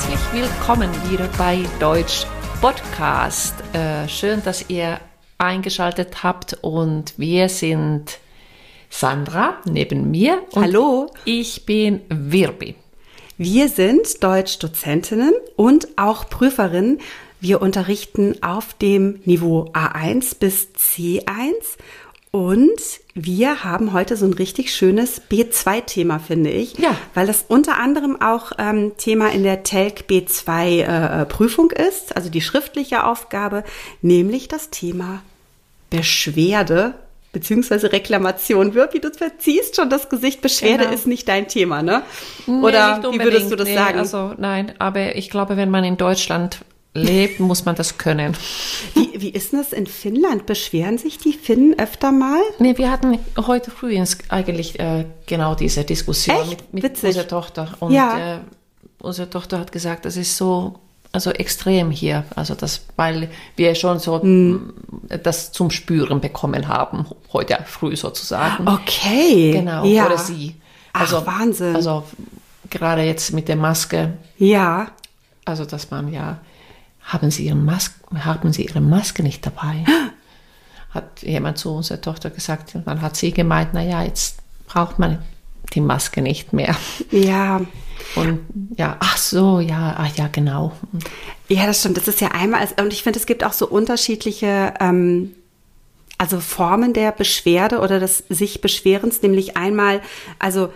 Herzlich willkommen wieder bei Deutsch Podcast. Äh, schön, dass ihr eingeschaltet habt und wir sind Sandra neben mir. Hallo. Ich bin Wirbi. Wir sind Deutschdozentinnen und auch Prüferinnen. Wir unterrichten auf dem Niveau A1 bis C1 und wir haben heute so ein richtig schönes B2-Thema, finde ich. Ja. Weil das unter anderem auch ähm, Thema in der TELC B2-Prüfung äh, ist, also die schriftliche Aufgabe, nämlich das Thema Beschwerde beziehungsweise Reklamation wird, wie du verziehst schon das Gesicht. Beschwerde Genau. ist nicht dein Thema, ne? Oder wie würdest du das nee, sagen? Also nein, aber ich glaube, wenn man in Deutschland lebt, muss man das können. Wie, wie ist das in Finnland? Beschweren sich die Finnen öfter mal? Nee, wir hatten heute früh ins, eigentlich äh, genau diese Diskussion Echt? mit, mit unserer Tochter. Und Ja. äh, unsere Tochter hat gesagt, das ist so also extrem hier. Also das, weil wir schon so Hm. mh, das zum Spüren bekommen haben, heute früh sozusagen. Okay. Genau, Ja. oder sie. Ach, Wahnsinn. Also gerade jetzt mit der Maske, Ja. also dass man ja, haben Sie, Ihren Mas haben Sie Ihre Maske nicht dabei? Hat jemand zu unserer Tochter gesagt. Und dann hat sie gemeint, naja, jetzt braucht man die Maske nicht mehr. Ja. Und ja, ach so, ja, ach ja, genau. Ja, das stimmt. Das ist ja einmal, und ich finde, es gibt auch so unterschiedliche, ähm, also Formen der Beschwerde oder des sich Beschwerens, nämlich einmal, also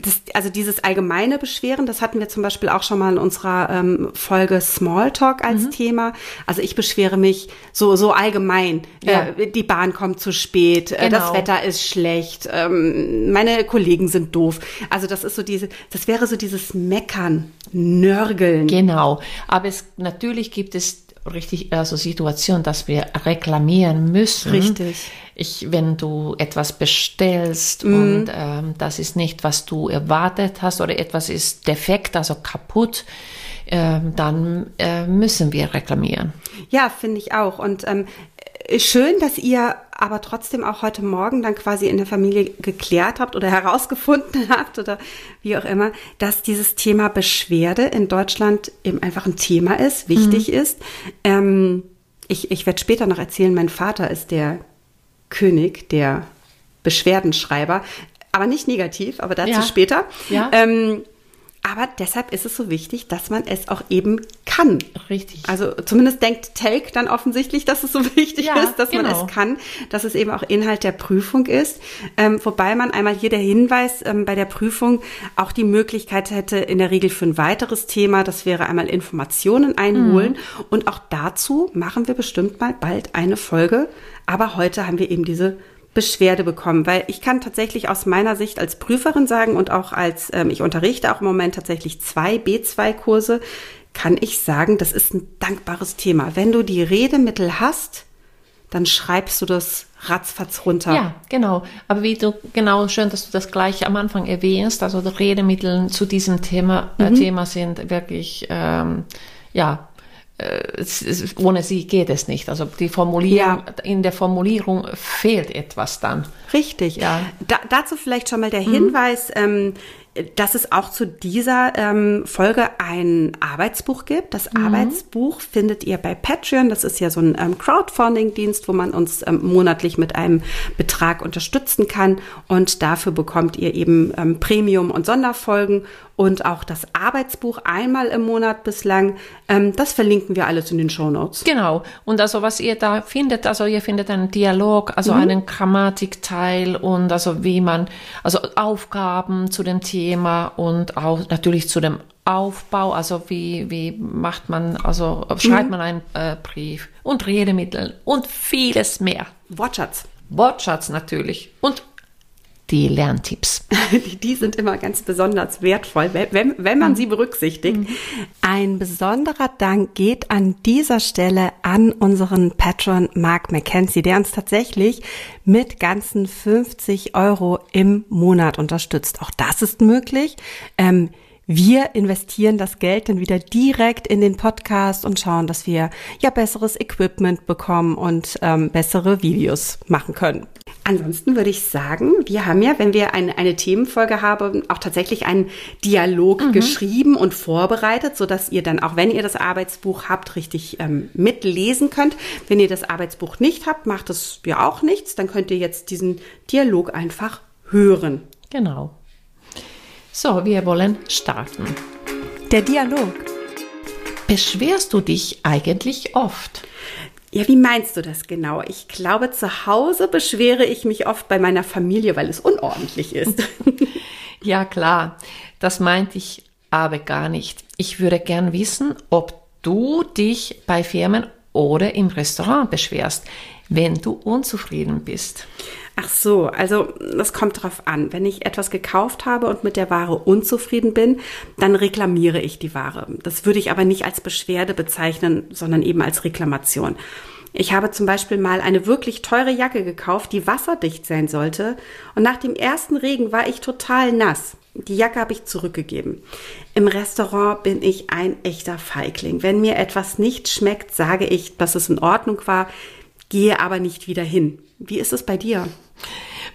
das, also dieses allgemeine Beschweren, das hatten wir zum Beispiel auch schon mal in unserer ähm, Folge Smalltalk als Thema. Also ich beschwere mich so so allgemein. Ja. Äh, die Bahn kommt zu spät, äh, das Genau. Wetter ist schlecht, ähm, meine Kollegen sind doof. Also das ist so diese, das wäre so dieses Meckern, Nörgeln. Genau. Aber es, natürlich gibt es richtig, also Situationen, dass wir reklamieren müssen. Richtig. Ich, wenn du etwas bestellst und ähm, das ist nicht, was du erwartet hast oder etwas ist defekt, also kaputt, ähm, dann äh, müssen wir reklamieren. Ja, finde ich auch. Und ähm, äh, schön, dass ihr aber trotzdem auch heute Morgen dann quasi in der Familie geklärt habt oder herausgefunden habt oder wie auch immer, dass dieses Thema Beschwerde in Deutschland eben einfach ein Thema ist, wichtig ist. Ähm, ich ich werde später noch erzählen, mein Vater ist der König der Beschwerdenschreiber, aber nicht negativ, aber dazu Ja. später. Ja. Ähm, aber deshalb ist es so wichtig, dass man es auch eben kann. Richtig. Also zumindest denkt Telk dann offensichtlich, dass es so wichtig Ja, ist, dass man genau. es kann, dass es eben auch Inhalt der Prüfung ist. Ähm, wobei man einmal hier der Hinweis ähm, bei der Prüfung auch die Möglichkeit hätte, in der Regel für ein weiteres Thema, das wäre einmal Informationen einholen. Mhm. Und auch dazu machen wir bestimmt mal bald eine Folge. Aber heute haben wir eben diese Beschwerde bekommen, weil ich kann tatsächlich aus meiner Sicht als Prüferin sagen und auch als, ähm, ich unterrichte auch im Moment tatsächlich zwei B2-Kurse, kann ich sagen, das ist ein dankbares Thema. Wenn du die Redemittel hast, dann schreibst du das ratzfatz runter. Ja, genau. Aber wie du, genau, schön, dass du das gleich am Anfang erwähnst. Also die Redermittel zu diesem Thema, äh, Thema sind wirklich, ähm, ja, äh, ohne sie geht es nicht. Also die Formulierung, Ja. in der Formulierung fehlt etwas dann. Richtig. Ja. Da, dazu vielleicht schon mal der Hinweis, ähm, dass es auch zu dieser ähm, Folge ein Arbeitsbuch gibt. Das Arbeitsbuch findet ihr bei Patreon. Das ist ja so ein ähm, Crowdfunding-Dienst, wo man uns ähm, monatlich mit einem Betrag unterstützen kann. Und dafür bekommt ihr eben ähm, Premium- und Sonderfolgen und auch das Arbeitsbuch einmal im Monat bislang. Ähm, das verlinken wir alles in den Show Notes. Genau. Und also was ihr da findet, also ihr findet einen Dialog, also einen Grammatikteil und also wie man, also Aufgaben zu dem Thema und auch natürlich zu dem Aufbau, also wie, wie macht man, also schreibt man einen äh, Brief und Redemittel und vieles mehr. Wortschatz. Wortschatz natürlich und die Lerntipps. Die, sind immer ganz besonders wertvoll, wenn, wenn, wenn man sie berücksichtigt. Ein besonderer Dank geht an dieser Stelle an unseren Patron Mark McKenzie, der uns tatsächlich mit ganzen 50 Euro im Monat unterstützt. Auch das ist möglich. Ähm, Wir investieren das Geld dann wieder direkt in den Podcast und schauen, dass wir ja besseres Equipment bekommen und ähm, bessere Videos machen können. Ansonsten würde ich sagen, wir haben ja, wenn wir eine, eine Themenfolge haben, auch tatsächlich einen Dialog mhm. geschrieben und vorbereitet, so dass ihr dann auch, wenn ihr das Arbeitsbuch habt, richtig ähm, mitlesen könnt. Wenn ihr das Arbeitsbuch nicht habt, macht es ja auch nichts. Dann könnt ihr jetzt diesen Dialog einfach hören. Genau. So, wir wollen starten. Der Dialog. Beschwerst du dich eigentlich oft? Ja, wie meinst du das genau? Ich glaube, zu Hause beschwere ich mich oft bei meiner Familie, weil es unordentlich ist. ja, klar. Das meinte ich aber gar nicht. Ich würde gern wissen, ob du dich bei Firmen oder im Restaurant beschwerst, wenn du unzufrieden bist. Ach so, also das kommt drauf an. Wenn ich etwas gekauft habe und mit der Ware unzufrieden bin, dann reklamiere ich die Ware. Das würde ich aber nicht als Beschwerde bezeichnen, sondern eben als Reklamation. Ich habe zum Beispiel mal eine wirklich teure Jacke gekauft, die wasserdicht sein sollte, und nach dem ersten Regen war ich total nass. Die Jacke habe ich zurückgegeben. Im Restaurant bin ich ein echter Feigling. Wenn mir etwas nicht schmeckt, sage ich, dass es in Ordnung war, gehe aber nicht wieder hin. Wie ist es bei dir?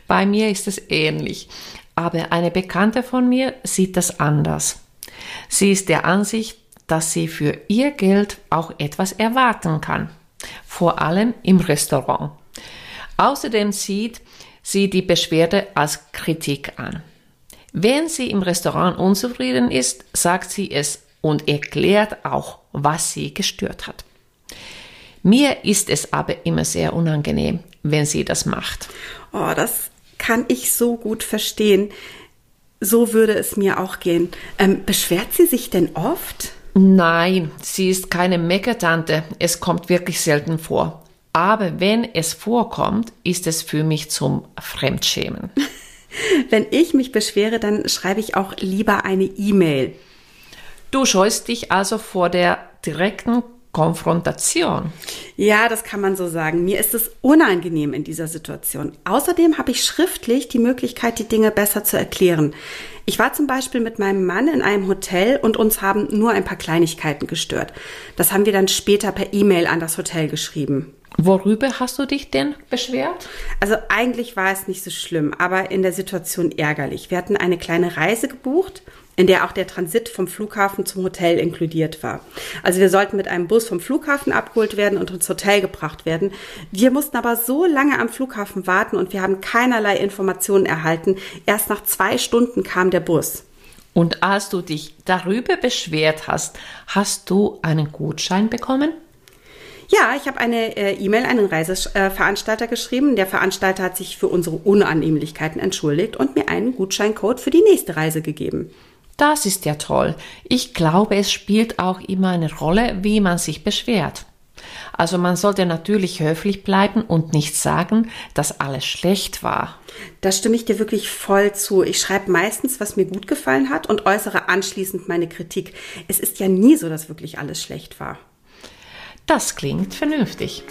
Bei mir ist es ähnlich, aber eine Bekannte von mir sieht das anders. Sie ist der Ansicht, dass sie für ihr Geld auch etwas erwarten kann, vor allem im Restaurant. Außerdem sieht sie die Beschwerde als Kritik an. Wenn sie im Restaurant unzufrieden ist, sagt sie es und erklärt auch, was sie gestört hat. Mir ist es aber immer sehr unangenehm, wenn sie das macht. Oh, das kann ich so gut verstehen. So würde es mir auch gehen. Ähm, beschwert sie sich denn oft? Nein, sie ist keine Meckertante. Es kommt wirklich selten vor. Aber wenn es vorkommt, ist es für mich zum Fremdschämen. wenn ich mich beschwere, dann schreibe ich auch lieber eine E-Mail. Du scheust dich also vor der direkten Konfrontation. Ja, das kann man so sagen. Mir ist es unangenehm in dieser Situation. Außerdem habe ich schriftlich die Möglichkeit, die Dinge besser zu erklären. Ich war zum Beispiel mit meinem Mann in einem Hotel und uns haben nur ein paar Kleinigkeiten gestört. Das haben wir dann später per E-Mail an das Hotel geschrieben. Worüber hast du dich denn beschwert? Also eigentlich war es nicht so schlimm, aber in der Situation ärgerlich. Wir hatten eine kleine Reise gebucht in der auch der Transit vom Flughafen zum Hotel inkludiert war. Also wir sollten mit einem Bus vom Flughafen abgeholt werden und ins Hotel gebracht werden. Wir mussten aber so lange am Flughafen warten und wir haben keinerlei Informationen erhalten. Erst nach zwei Stunden kam der Bus. Und als du dich darüber beschwert hast, hast du einen Gutschein bekommen? Ja, ich habe eine äh, E-Mail an den Reiseveranstalter äh, geschrieben. Der Veranstalter hat sich für unsere Unannehmlichkeiten entschuldigt und mir einen Gutscheincode für die nächste Reise gegeben. Das ist ja toll. Ich glaube, es spielt auch immer eine Rolle, wie man sich beschwert. Also man sollte natürlich höflich bleiben und nicht sagen, dass alles schlecht war. Da stimme ich dir wirklich voll zu. Ich schreibe meistens, was mir gut gefallen hat und äußere anschließend meine Kritik. Es ist ja nie so, dass wirklich alles schlecht war. Das klingt vernünftig.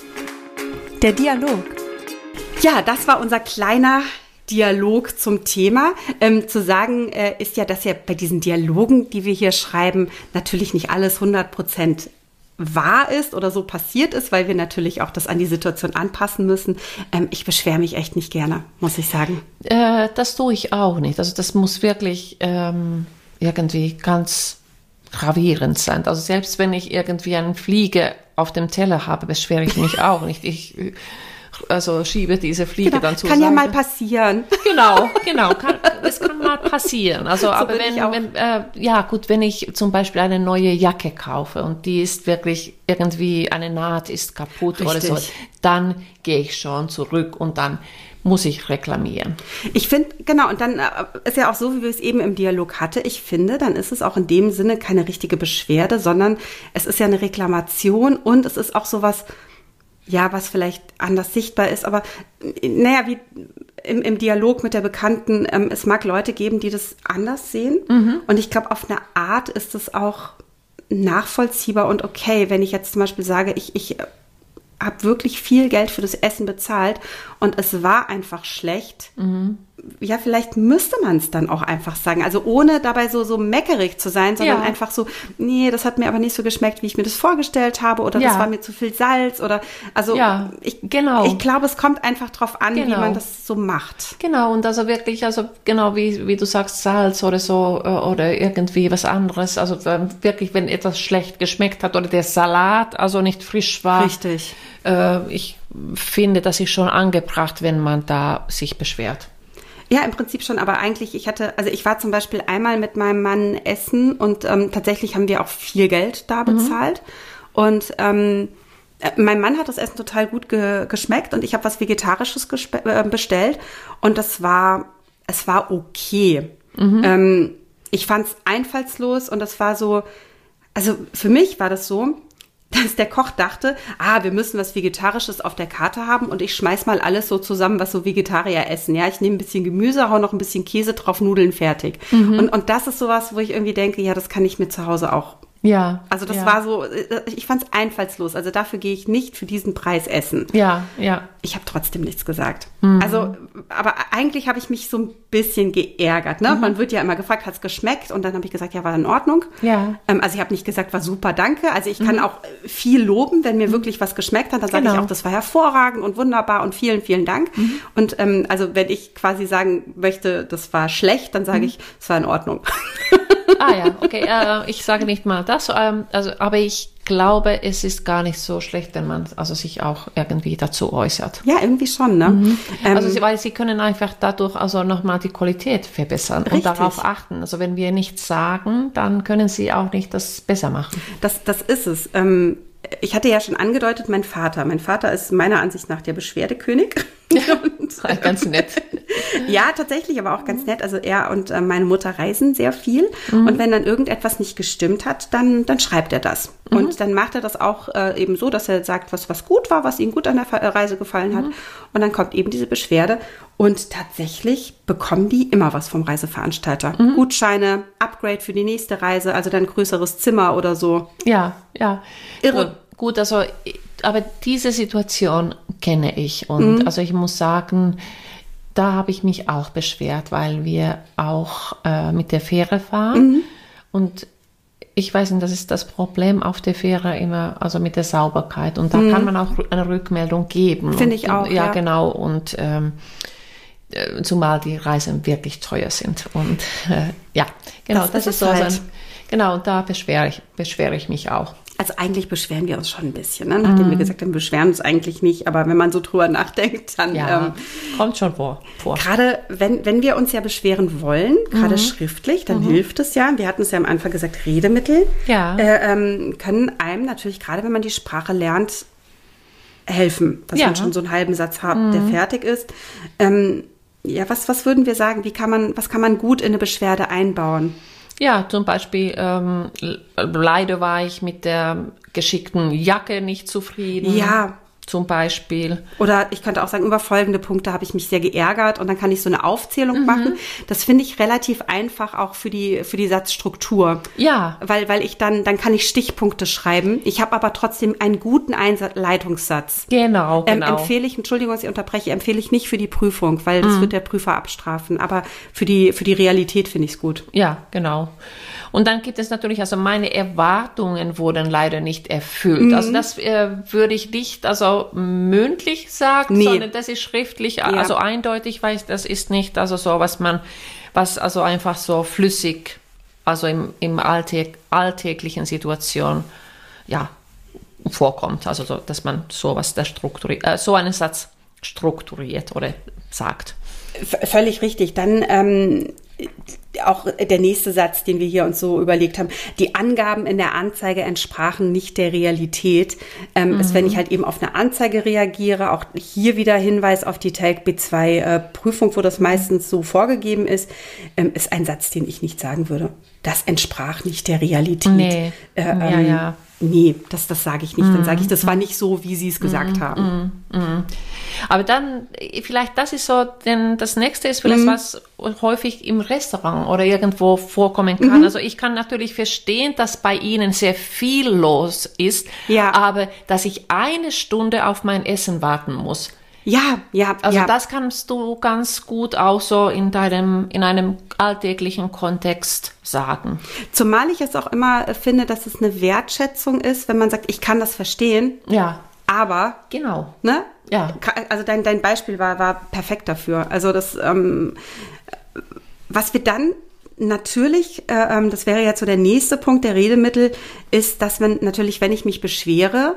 Der Dialog. Ja, das war unser kleiner Dialog zum Thema. Ähm, zu sagen äh, ist ja, dass ja bei diesen Dialogen, die wir hier schreiben, natürlich nicht alles 100 Prozent wahr ist oder so passiert ist, weil wir natürlich auch das an die Situation anpassen müssen. Ähm, ich beschwere mich echt nicht gerne, muss ich sagen. Äh, das tue ich auch nicht. Also das muss wirklich ähm, irgendwie ganz gravierend sein. Also selbst wenn ich irgendwie eine Fliege auf dem Teller habe, beschwere ich mich auch nicht. Ich also schiebe diese Fliege genau, dann zu. Kann ja mal passieren. Genau, genau, kann, das kann mal passieren. Also, so aber wenn, wenn äh, ja gut, wenn ich zum Beispiel eine neue Jacke kaufe und die ist wirklich irgendwie eine Naht ist kaputt Richtig. oder so, dann gehe ich schon zurück und dann muss ich reklamieren. Ich finde, genau, und dann äh, ist ja auch so, wie wir es eben im Dialog hatte, ich finde, dann ist es auch in dem Sinne keine richtige Beschwerde, sondern es ist ja eine Reklamation und es ist auch sowas, ja, was vielleicht anders sichtbar ist, aber naja, wie im, im Dialog mit der Bekannten, ähm, es mag Leute geben, die das anders sehen. Mhm. Und ich glaube, auf eine Art ist es auch nachvollziehbar und okay, wenn ich jetzt zum Beispiel sage, ich, ich habe wirklich viel Geld für das Essen bezahlt und es war einfach schlecht, mhm. Ja, vielleicht müsste man es dann auch einfach sagen. Also ohne dabei so, so meckerig zu sein, sondern Ja. einfach so, nee, das hat mir aber nicht so geschmeckt, wie ich mir das vorgestellt habe oder das Ja. war mir zu viel Salz oder, also Ja, ich, genau. ich glaube, es kommt einfach drauf an, wie Genau. man das so macht. Genau, und also wirklich, also genau wie, wie du sagst, Salz oder so äh, oder irgendwie was anderes. Also ähm, wirklich, wenn etwas schlecht geschmeckt hat oder der Salat also nicht frisch war. Richtig. Äh, ich finde, das ist schon angebracht, wenn man da sich beschwert. Ja, im Prinzip schon, aber eigentlich, ich hatte, also ich war zum Beispiel einmal mit meinem Mann essen und ähm, tatsächlich haben wir auch viel Geld da bezahlt. Und ähm, äh, mein Mann hat das Essen total gut ge geschmeckt und ich habe was Vegetarisches äh, bestellt und das war, es war okay. Ähm, ich fand es einfallslos und das war so, also für mich war das so, dass der Koch dachte, ah, wir müssen was Vegetarisches auf der Karte haben und ich schmeiß mal alles so zusammen, was so Vegetarier essen. Ja, ich nehme ein bisschen Gemüse, hau noch ein bisschen Käse drauf, Nudeln fertig. Und, und das ist sowas, wo ich irgendwie denke, ja, das kann ich mir zu Hause auch. Ja. Also das ja. war so, äh, ich fand es einfallslos. Also dafür gehe ich nicht für diesen Preis essen. Ja, ja. Ich habe trotzdem nichts gesagt. Mhm. Also, aber eigentlich habe ich mich so ein bisschen geärgert. Mhm. Ne? Man wird ja immer gefragt, hat's geschmeckt? Und dann habe ich gesagt, ja, war in Ordnung. Ja. Mhm. Ähm, also ich habe nicht gesagt, war super, danke. Also ich kann auch äh, viel loben, wenn mir wirklich was geschmeckt hat. Dann sage ich Genau. auch, das war hervorragend und wunderbar und vielen, vielen Dank. Mhm. Und ähm, also wenn ich quasi sagen möchte, das war schlecht, dann Mhm. sage ich, es war in Ordnung. Ah ja, okay. Äh, ich sage nicht mal das, ähm, also, aber ich glaube, es ist gar nicht so schlecht, wenn man also sich auch irgendwie dazu äußert. ja, irgendwie schon, ne? Ähm, Also weil sie können einfach dadurch also nochmal die Qualität verbessern Richtig. und darauf achten. Also wenn wir nichts sagen, dann können sie auch nicht das besser machen. Das, das ist es. Ähm, ich hatte ja schon angedeutet, mein Vater. Mein Vater ist meiner Ansicht nach der Beschwerdekönig. Und, Ganz nett. ja, tatsächlich, aber auch ganz nett. Also er und äh, meine Mutter reisen sehr viel. Und wenn dann irgendetwas nicht gestimmt hat, dann, dann schreibt er das. Und dann macht er das auch äh, eben so, dass er sagt, was, was gut war, was ihm gut an der äh, Reise gefallen hat. Und dann kommt eben diese Beschwerde. Und tatsächlich bekommen die immer was vom Reiseveranstalter. Gutscheine, Upgrade für die nächste Reise, also dann größeres Zimmer oder so. Ja, ja. Irre. Gut, gut, also, aber diese Situation kenne ich und Mhm. also ich muss sagen, da habe ich mich auch beschwert, weil wir auch äh, mit der Fähre fahren Mhm. und ich weiß nicht, das ist das Problem auf der Fähre immer, also mit der Sauberkeit und da kann man auch eine Rückmeldung geben. Mhm. Finde ich Und- auch, Ja, ja. genau und ähm, äh, zumal die Reisen wirklich teuer sind und äh, ja, genau, Das das, ist so halt. ein, genau, da beschwere ich, beschwere ich mich auch. Also eigentlich beschweren wir uns schon ein bisschen, ne? nachdem wir gesagt haben, wir beschweren uns eigentlich nicht, aber wenn man so drüber nachdenkt, dann Ja, ähm, kommt schon vor. vor. gerade wenn, wenn wir uns ja beschweren wollen, gerade schriftlich, dann hilft es ja. Wir hatten es ja am Anfang gesagt, Redemittel Ja. äh, ähm, können einem natürlich, gerade wenn man die Sprache lernt, helfen, dass Ja. man schon so einen halben Satz hat, der fertig ist. Ähm, ja, was, was würden wir sagen? Wie kann man, was kann man gut in eine Beschwerde einbauen? Ja, zum Beispiel, ähm, leider war ich mit der geschickten Jacke nicht zufrieden. Ja. Zum Beispiel. Oder ich könnte auch sagen, über folgende Punkte habe ich mich sehr geärgert und dann kann ich so eine Aufzählung machen. Das finde ich relativ einfach auch für die, für die Satzstruktur. Ja. Weil, weil ich dann, dann kann ich Stichpunkte schreiben. Ich habe aber trotzdem einen guten Einleitungssatz. Genau, Ähm, genau. empfehle ich, Entschuldigung, dass ich unterbreche, empfehle ich nicht für die Prüfung, weil das wird der Prüfer abstrafen. Aber für die, für die Realität finde ich es gut. Ja, genau. Und dann gibt es natürlich, also meine Erwartungen wurden leider nicht erfüllt. Also das äh, würde ich nicht also mündlich sagen, Nee. sondern das ist schriftlich, also eindeutig weiß, das ist nicht also so, was man, was also einfach so flüssig, also im, im Alltag, alltäglichen Situation, ja, vorkommt. Also so, dass man sowas da strukturiert, äh, so einen Satz strukturiert oder sagt. V völlig richtig. Dann ähm, auch der nächste Satz, den wir hier uns so überlegt haben. Die Angaben in der Anzeige entsprachen nicht der Realität. Ähm, Ist, wenn ich halt eben auf eine Anzeige reagiere, auch hier wieder Hinweis auf die Tag B2 äh, Prüfung, wo das meistens so vorgegeben ist, ähm, ist ein Satz, den ich nicht sagen würde. Das entsprach nicht der Realität. Nee. Äh, Ja, ähm, ja. Nee, das, das sage ich nicht. Dann sage ich, das war nicht so, wie Sie es gesagt haben. Aber dann, äh, vielleicht das ist so, denn das nächste ist vielleicht Mhm. was häufig im Restaurant oder irgendwo vorkommen kann. Mhm. Also ich kann natürlich verstehen, dass bei Ihnen sehr viel los ist, Ja. aber dass ich eine Stunde auf mein Essen warten muss, Ja, ja, Also ja. das kannst du ganz gut auch so in deinem, in einem alltäglichen Kontext sagen. Zumal ich es auch immer finde, dass es eine Wertschätzung ist, wenn man sagt, ich kann das verstehen, Ja, aber, genau. ne? Ja. Also dein, dein Beispiel war, war perfekt dafür. Also das, ähm, was wir dann natürlich, äh, ähm, das wäre jetzt so der nächste Punkt der Redemittel, ist, dass wenn natürlich, wenn ich mich beschwere,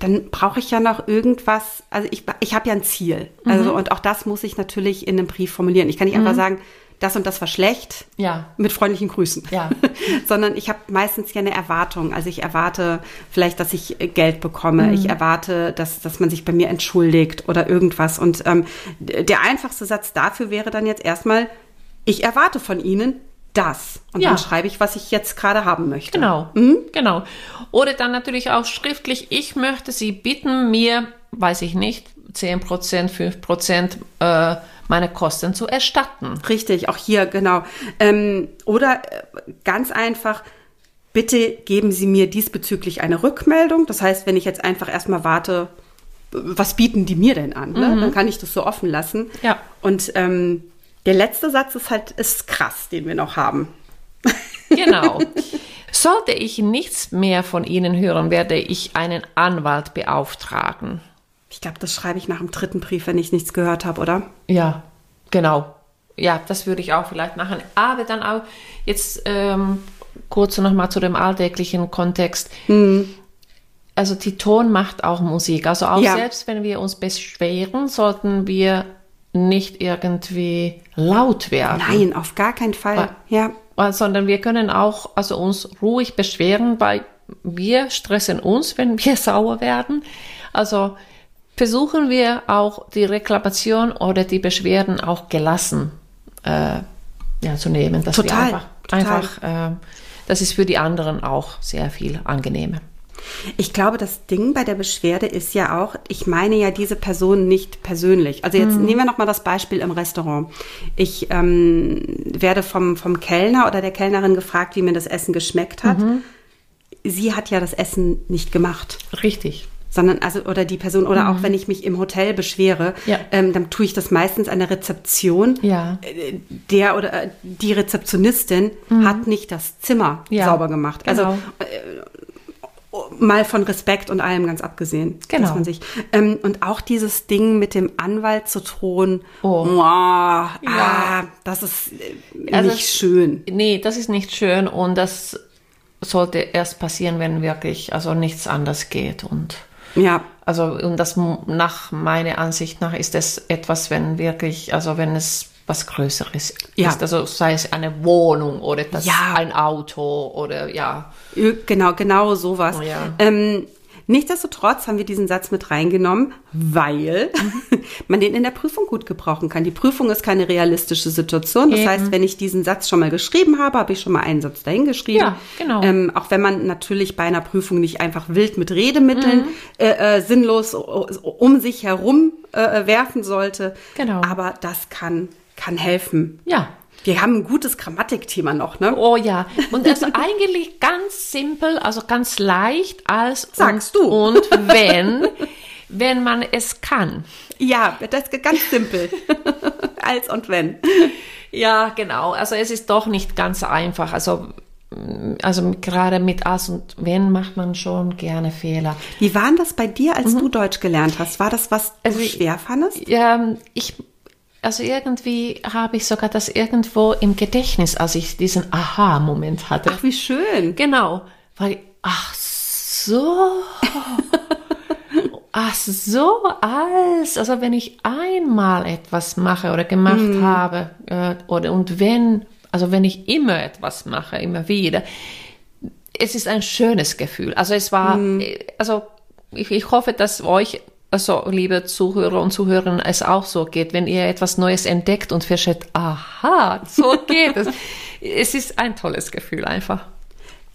dann brauche ich ja noch irgendwas, also ich, ich habe ja ein Ziel. Also und auch das muss ich natürlich in einem Brief formulieren. Ich kann nicht einfach sagen, das und das war schlecht. Ja. Mit freundlichen Grüßen. Ja. Sondern ich habe meistens ja eine Erwartung. Also ich erwarte vielleicht, dass ich äh, Geld bekomme. Ich erwarte, dass, dass man sich bei mir entschuldigt oder irgendwas. Und ähm, der einfachste Satz dafür wäre dann jetzt erstmal, ich erwarte von Ihnen das. Und Ja. dann schreibe ich, was ich jetzt gerade haben möchte. Genau, genau. Oder dann natürlich auch schriftlich, ich möchte Sie bitten, mir, weiß ich nicht, 10%, 5% äh, meine Kosten zu erstatten. Richtig, auch hier, genau. Ähm, oder äh, ganz einfach, bitte geben Sie mir diesbezüglich eine Rückmeldung. Das heißt, wenn ich jetzt einfach erstmal warte, was bieten die mir denn an? Ne? Dann kann ich das so offen lassen. Ja. Und ähm, der letzte Satz ist halt, ist krass, den wir noch haben. Genau. Sollte ich nichts mehr von Ihnen hören, werde ich einen Anwalt beauftragen. Ich glaube, das schreibe ich nach dem dritten Brief, wenn ich nichts gehört habe, oder? Ja, genau. Ja, das würde ich auch vielleicht machen. Aber dann auch jetzt ähm, kurz noch mal zu dem alltäglichen Kontext. Also die Ton macht auch Musik. Also auch Ja. selbst wenn wir uns beschweren, sollten wir nicht irgendwie laut werden. Nein, auf gar keinen Fall. Ja. Sondern wir können auch also uns ruhig beschweren, weil wir stressen uns, wenn wir sauer werden. Also versuchen wir auch die Reklamation oder die Beschwerden auch gelassen äh, ja, zu nehmen. Dass Total, wir einfach, total. einfach äh, das ist für die anderen auch sehr viel angenehmer. Ich glaube, das Ding bei der Beschwerde ist ja auch, ich meine ja diese Person nicht persönlich. Also jetzt nehmen wir noch mal das Beispiel im Restaurant. Ich ähm, werde vom, vom Kellner oder der Kellnerin gefragt, wie mir das Essen geschmeckt hat. Sie hat ja das Essen nicht gemacht. Richtig. Sondern, also, oder die Person, oder auch wenn ich mich im Hotel beschwere, Ja. ähm, dann tue ich das meistens an der Rezeption. Ja. Äh, Der oder äh, die Rezeptionistin hat nicht das Zimmer Ja, sauber gemacht. genau. Also mal von Respekt und allem ganz abgesehen, Genau. dass man sich ähm, und auch dieses Ding mit dem Anwalt zu drohen, Oh. wow, ah, das ist äh, Also nicht es- schön. Nee, das ist nicht schön und das sollte erst passieren, wenn wirklich also nichts anders geht und Ja, Also, und das nach meiner Ansicht nach ist es etwas, wenn wirklich, also wenn es was Größeres Ja. ist, also sei es eine Wohnung oder das Ja. ein Auto oder ja. Genau, genau sowas. Oh ja. Ähm, nichtsdestotrotz haben wir diesen Satz mit reingenommen, weil man den in der Prüfung gut gebrauchen kann. Die Prüfung ist keine realistische Situation. Das Eben. heißt, wenn ich diesen Satz schon mal geschrieben habe, habe ich schon mal einen Satz dahingeschrieben. Ja, genau. Ähm, auch wenn man natürlich bei einer Prüfung nicht einfach wild mit Redemitteln Mhm. äh, äh, sinnlos um sich herum äh, werfen sollte. Genau. Aber das kann, kann helfen. Ja. Wir haben ein gutes Grammatikthema noch, ne? Oh ja. Und also eigentlich ganz simpel, also ganz leicht als Sagst und, du. und wenn, wenn man es kann. Ja, das ist ganz simpel. Als und wenn. Ja, genau. Also es ist doch nicht ganz einfach. Also, also gerade mit als und wenn macht man schon gerne Fehler. Wie war das bei dir, als du Deutsch gelernt hast? War das, was du Mhm. Also schwer fandest? Ähm, ich, also irgendwie habe ich sogar das irgendwo im Gedächtnis, als ich diesen Aha-Moment hatte. Ach, wie schön. Genau, weil, ach so, ach so, als, also wenn ich einmal etwas mache oder gemacht habe, äh, oder und wenn, also wenn ich immer etwas mache, immer wieder, es ist ein schönes Gefühl. Also es war, äh, also ich, ich hoffe, dass euch, also liebe Zuhörer und Zuhörerinnen, es auch so geht, wenn ihr etwas Neues entdeckt und feststellt, aha, so geht es. Es ist ein tolles Gefühl einfach.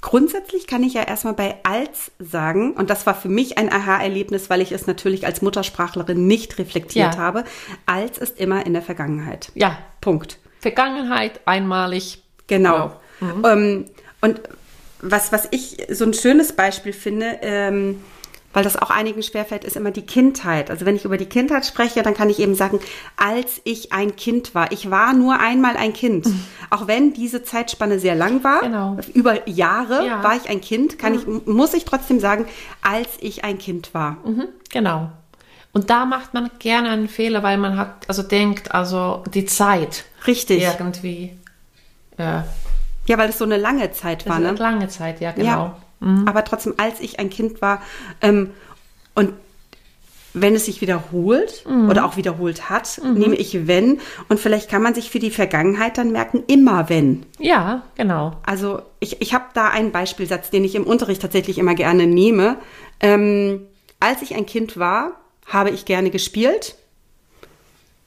Grundsätzlich kann ich ja erstmal bei als sagen, und das war für mich ein Aha-Erlebnis, weil ich es natürlich als Muttersprachlerin nicht reflektiert Ja. habe. Als ist immer in der Vergangenheit. Ja, Punkt. Vergangenheit einmalig. Genau. Genau. Ähm, und was, was ich so ein schönes Beispiel finde, ähm, weil das auch einigen schwerfällt, ist immer die Kindheit. Also wenn ich über die Kindheit spreche, dann kann ich eben sagen, als ich ein Kind war. Ich war nur einmal ein Kind. Mhm. Auch wenn diese Zeitspanne sehr lang war, genau. über Jahre ja. war ich ein Kind, kann mhm. ich, muss ich trotzdem sagen, als ich ein Kind war. Mhm. Genau. Und da macht man gerne einen Fehler, weil man hat, also denkt, also die Zeit. Richtig. Irgendwie. Ja. Ja, weil es so eine lange Zeit war, ne? Eine lange Zeit, ja, genau. Ja. Mhm. Aber trotzdem, als ich ein Kind war ähm, und wenn es sich wiederholt mhm. oder auch wiederholt hat, mhm. nehme ich wenn. Und vielleicht kann man sich für die Vergangenheit dann merken, immer wenn. Ja, genau. Also ich, ich habe da einen Beispielsatz, den ich im Unterricht tatsächlich immer gerne nehme. Ähm, als ich ein Kind war, habe ich gerne gespielt.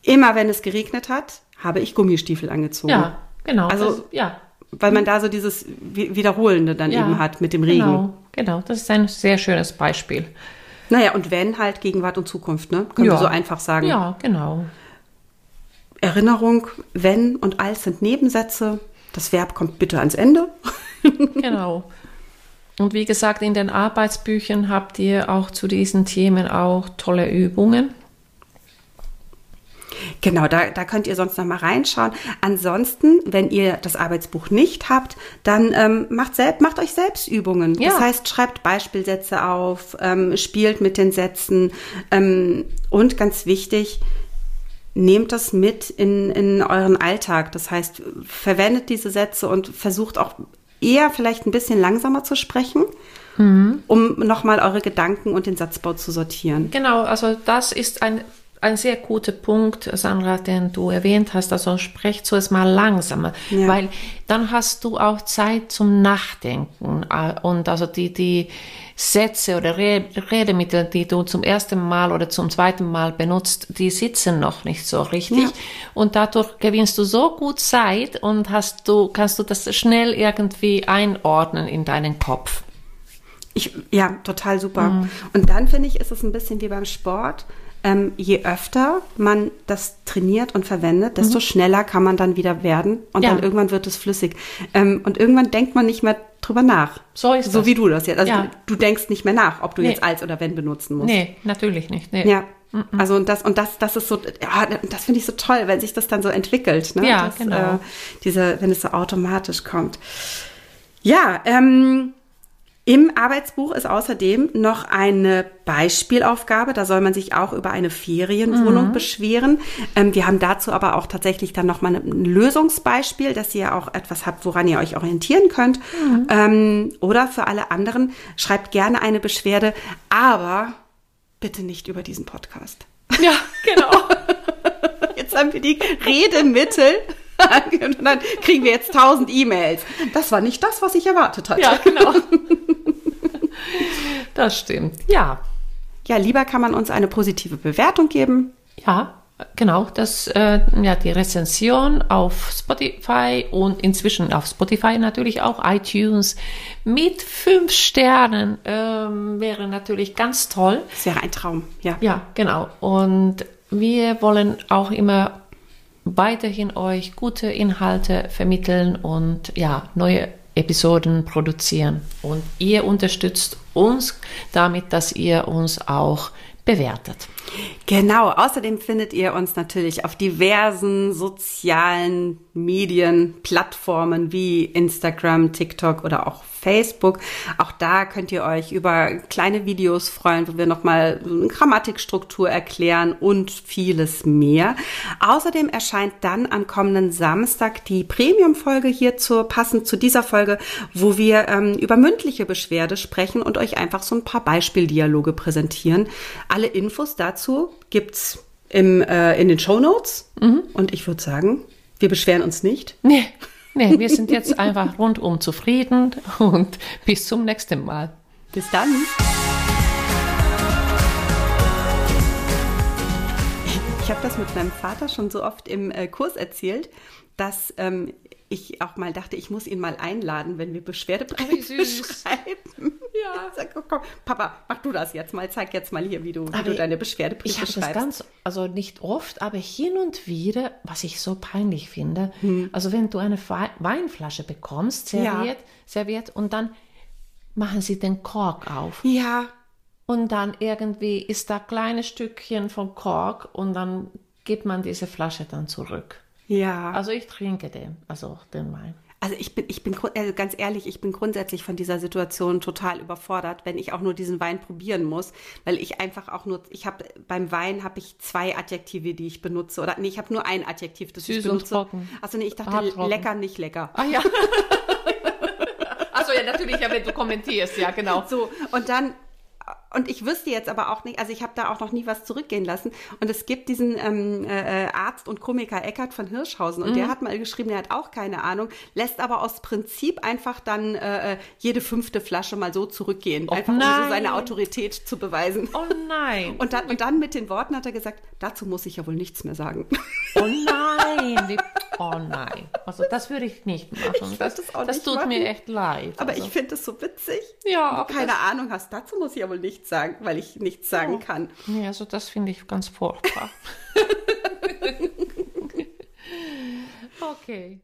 Immer wenn es geregnet hat, habe ich Gummistiefel angezogen. Ja, genau. Also das, ja weil man da so dieses Wiederholende dann ja, eben hat mit dem Regen. Genau, genau, das ist ein sehr schönes Beispiel. Naja, und wenn halt Gegenwart und Zukunft, ne? Können ja. wir so einfach sagen. Ja, genau. Erinnerung, wenn und als sind Nebensätze. Das Verb kommt bitte ans Ende. genau. Und wie gesagt, in den Arbeitsbüchern habt ihr auch zu diesen Themen auch tolle Übungen. Genau, da, da könnt ihr sonst noch mal reinschauen. Ansonsten, wenn ihr das Arbeitsbuch nicht habt, dann ähm, macht, selbst, macht euch selbst Übungen. Ja. Das heißt, schreibt Beispielsätze auf, ähm, spielt mit den Sätzen ähm, und ganz wichtig, nehmt das mit in, in euren Alltag. Das heißt, verwendet diese Sätze und versucht auch eher vielleicht ein bisschen langsamer zu sprechen. Mhm. um nochmal eure Gedanken und den Satzbau zu sortieren. Genau, also das ist ein ein sehr guter Punkt, Sandra, den du erwähnt hast. Also sprech zuerst mal langsamer, ja. weil dann hast du auch Zeit zum Nachdenken äh, und also die, die Sätze oder Redemittel, die du zum ersten Mal oder zum zweiten Mal benutzt, die sitzen noch nicht so richtig ja. und dadurch gewinnst du so gut Zeit und hast du, kannst du das schnell irgendwie einordnen in deinen Kopf. Ich, ja, total super. Mhm. Und dann finde ich, ist es ein bisschen wie beim Sport ähm, je öfter man das trainiert und verwendet, desto mhm. schneller kann man dann wieder werden und ja. dann irgendwann wird es flüssig. Ähm, und irgendwann denkt man nicht mehr drüber nach. So ist So das. wie du das jetzt. Also ja. du, du, denkst nicht mehr nach, ob du nee. jetzt als oder wenn benutzen musst. Nee, natürlich nicht. Nee. Ja. Mhm. Also und das und das das ist so ja, das finde ich so toll, wenn sich das dann so entwickelt, ne? Ja, das, genau. Äh, diese wenn es so automatisch kommt. Ja, ähm, im Arbeitsbuch ist außerdem noch eine Beispielaufgabe. Da soll man sich auch über eine Ferienwohnung mhm. beschweren. Ähm, wir haben dazu aber auch tatsächlich dann noch mal ein Lösungsbeispiel, dass ihr auch etwas habt, woran ihr euch orientieren könnt. Mhm. Ähm, oder für alle anderen schreibt gerne eine Beschwerde, aber bitte nicht über diesen Podcast. Ja, genau. Jetzt haben wir die Redemittel. Und dann kriegen wir jetzt tausend E-Mails. Das war nicht das, was ich erwartet hatte. Ja, genau. Das stimmt. Ja. Ja, lieber kann man uns eine positive Bewertung geben. Ja, genau. Das, äh, ja, die Rezension auf Spotify und inzwischen auf Spotify natürlich auch iTunes mit fünf Sternen ähm, wäre natürlich ganz toll. Das wäre ein Traum, ja. Ja, genau. Und wir wollen auch immer weiterhin euch gute Inhalte vermitteln und ja, neue Episoden produzieren. Und ihr unterstützt uns damit, dass ihr uns auch bewertet. Genau, außerdem findet ihr uns natürlich auf diversen sozialen Medien, Plattformen wie Instagram, TikTok oder auch Facebook. Auch da könnt ihr euch über kleine Videos freuen, wo wir nochmal Grammatikstruktur erklären und vieles mehr. Außerdem erscheint dann am kommenden Samstag die Premium-Folge hier zur, passend zu dieser Folge, wo wir ähm, über mündliche Beschwerde sprechen und euch einfach so ein paar Beispieldialoge präsentieren. Alle Infos dazu gibt's im, äh, in den Show Notes. Mhm. Und ich würde sagen, wir beschweren uns nicht. Nee. Nee, wir sind jetzt einfach rundum zufrieden und bis zum nächsten Mal. Bis dann. Ich habe das mit meinem Vater schon so oft im äh, Kurs erzählt, dass ähm, ich auch mal dachte, ich muss ihn mal einladen, wenn wir Beschwerdebriefe schreiben. Ja. Sag, oh, komm, Papa, mach du das jetzt mal. Zeig jetzt mal hier, wie du, wie du deine Beschwerdebriefe schreibst. Ich habe das ganz, also nicht oft, aber hin und wieder, was ich so peinlich finde. Hm. Also wenn du eine Weinflasche bekommst, serviert, ja. serviert und dann machen sie den Kork auf. Ja. und dann irgendwie ist da kleine Stückchen vom Kork und dann gibt man diese Flasche dann zurück. Ja. Also ich trinke den, also den Wein. Also ich bin, ich bin also ganz ehrlich, ich bin grundsätzlich von dieser Situation total überfordert, wenn ich auch nur diesen Wein probieren muss, weil ich einfach auch nur, ich habe beim Wein habe ich zwei Adjektive, die ich benutze oder nee, ich habe nur ein Adjektiv, das Süß ich benutze. und trocken. Also nee, ich dachte Harttrocken. lecker, nicht lecker. Ah ja. also ja, natürlich, ja, wenn du kommentierst, ja, genau. So, und dann, und ich wüsste jetzt aber auch nicht, also ich habe da auch noch nie was zurückgehen lassen. Und es gibt diesen ähm, äh, Arzt und Komiker Eckart von Hirschhausen und Mhm. der hat mal geschrieben, der hat auch keine Ahnung, lässt aber aus Prinzip einfach dann äh, jede fünfte Flasche mal so zurückgehen. einfach um so nein. seine Autorität zu beweisen. Oh nein. Und dann, und dann mit den Worten hat er gesagt, dazu muss ich ja wohl nichts mehr sagen. Oh nein, oh nein. Also das würde ich nicht machen. würd das das das tut machen. mir echt leid. Aber also. ich finde es so witzig. Ja, Wenn du keine Ahnung hast, dazu muss ich ja wohl nichts sagen, weil ich nichts sagen kann. Nee, also das finde ich ganz furchtbar. okay.